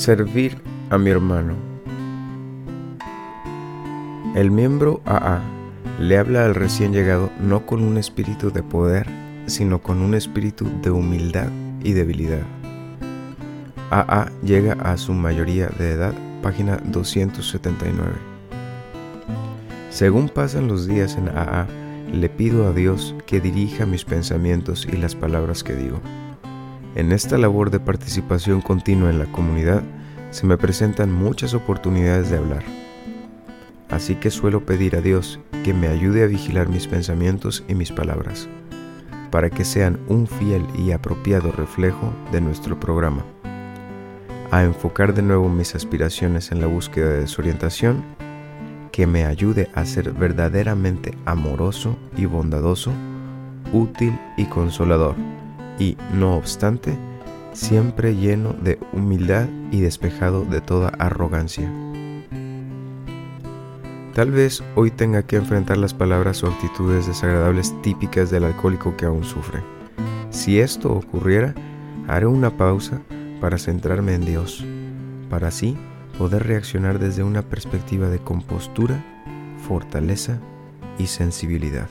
Servir a mi hermano. El miembro AA le habla al recién llegado no con un espíritu de poder, sino con un espíritu de humildad y debilidad. AA llega a su mayoría de edad, página 279. Según pasan los días en AA, le pido a Dios que dirija mis pensamientos y las palabras que digo. En esta labor de participación continua en la comunidad se me presentan muchas oportunidades de hablar. Así que suelo pedir a Dios que me ayude a vigilar mis pensamientos y mis palabras, para que sean un fiel y apropiado reflejo de nuestro programa, a enfocar de nuevo mis aspiraciones en la búsqueda de desorientación, que me ayude a ser verdaderamente amoroso y bondadoso, útil y consolador y, no obstante, siempre lleno de humildad y despejado de toda arrogancia. Tal vez hoy tenga que enfrentar las palabras o actitudes desagradables típicas del alcohólico que aún sufre. Si esto ocurriera, haré una pausa para centrarme en Dios, para así poder reaccionar desde una perspectiva de compostura, fortaleza y sensibilidad.